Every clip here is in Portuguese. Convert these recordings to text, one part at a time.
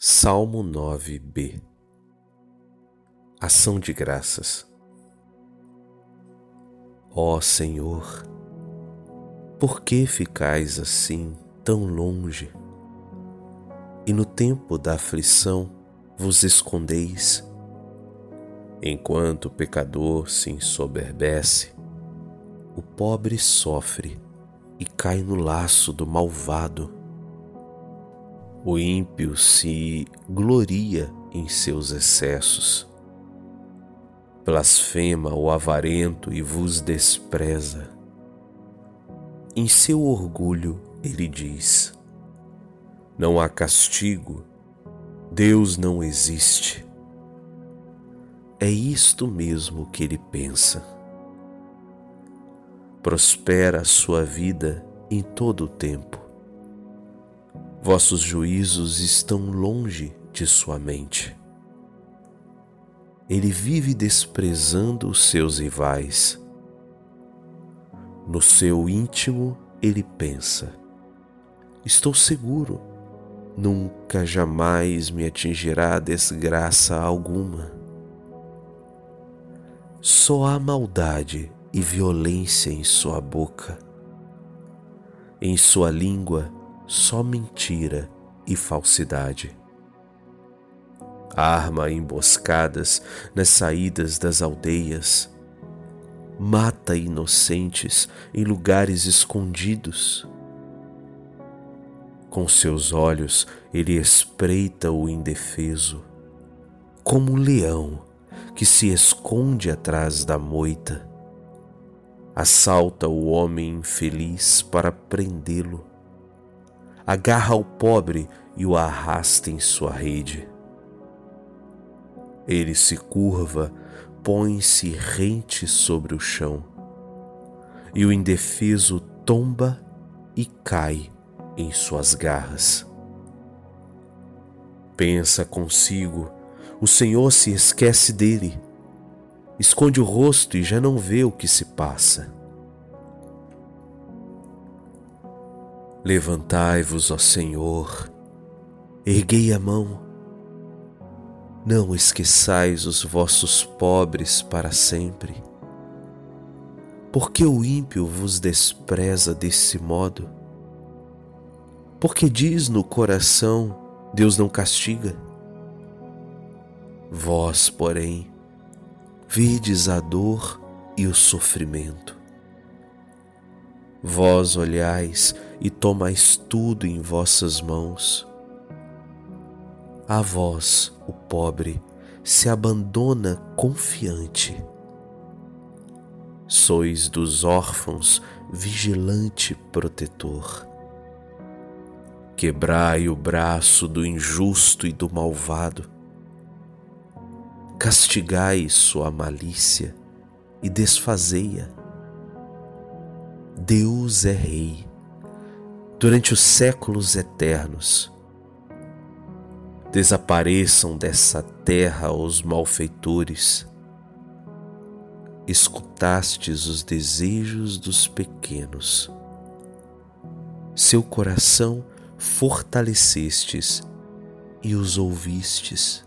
Salmo 9b Ação de Graças Ó Senhor, por que ficais assim tão longe? E no tempo da aflição vos escondeis? Enquanto o pecador se ensoberbece, o pobre sofre e cai no laço do malvado o ímpio se gloria em seus excessos. Blasfema o avarento e vos despreza. Em seu orgulho ele diz: Não há castigo, Deus não existe. É isto mesmo que ele pensa. Prospera a sua vida em todo o tempo Vossos juízos estão longe de sua mente. Ele vive desprezando os seus rivais. No seu íntimo, ele pensa: Estou seguro, nunca jamais me atingirá desgraça alguma. Só há maldade e violência em sua boca. Em sua língua só mentira e falsidade. Arma emboscadas nas saídas das aldeias, mata inocentes em lugares escondidos. Com seus olhos ele espreita o indefeso, como um leão que se esconde atrás da moita. Assalta o homem infeliz para prendê-lo agarra o pobre e o arrasta em sua rede. Ele se curva, põe-se rente sobre o chão, e o indefeso tomba e cai em suas garras. Pensa consigo, o Senhor se esquece dele, esconde o rosto e já não vê o que se passa. Levantai-vos, ó Senhor, erguei a mão. Não esqueçais os vossos pobres para sempre. Porque o ímpio vos despreza desse modo? Porque diz no coração: Deus não castiga? Vós, porém, vedes a dor e o sofrimento Vós olhais e tomais tudo em vossas mãos. A vós, o pobre, se abandona confiante. Sois dos órfãos vigilante protetor. Quebrai o braço do injusto e do malvado. Castigai sua malícia e desfazei-a Deus é Rei durante os séculos eternos. Desapareçam dessa terra os malfeitores. Escutastes os desejos dos pequenos. Seu coração fortalecestes e os ouvistes,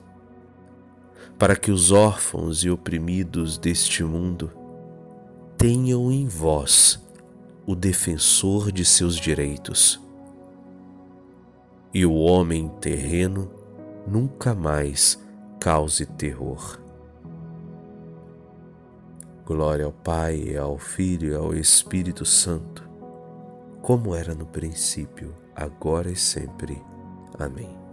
para que os órfãos e oprimidos deste mundo tenham em vós o defensor de seus direitos. E o homem terreno nunca mais cause terror. Glória ao Pai, ao Filho e ao Espírito Santo, como era no princípio, agora e sempre. Amém.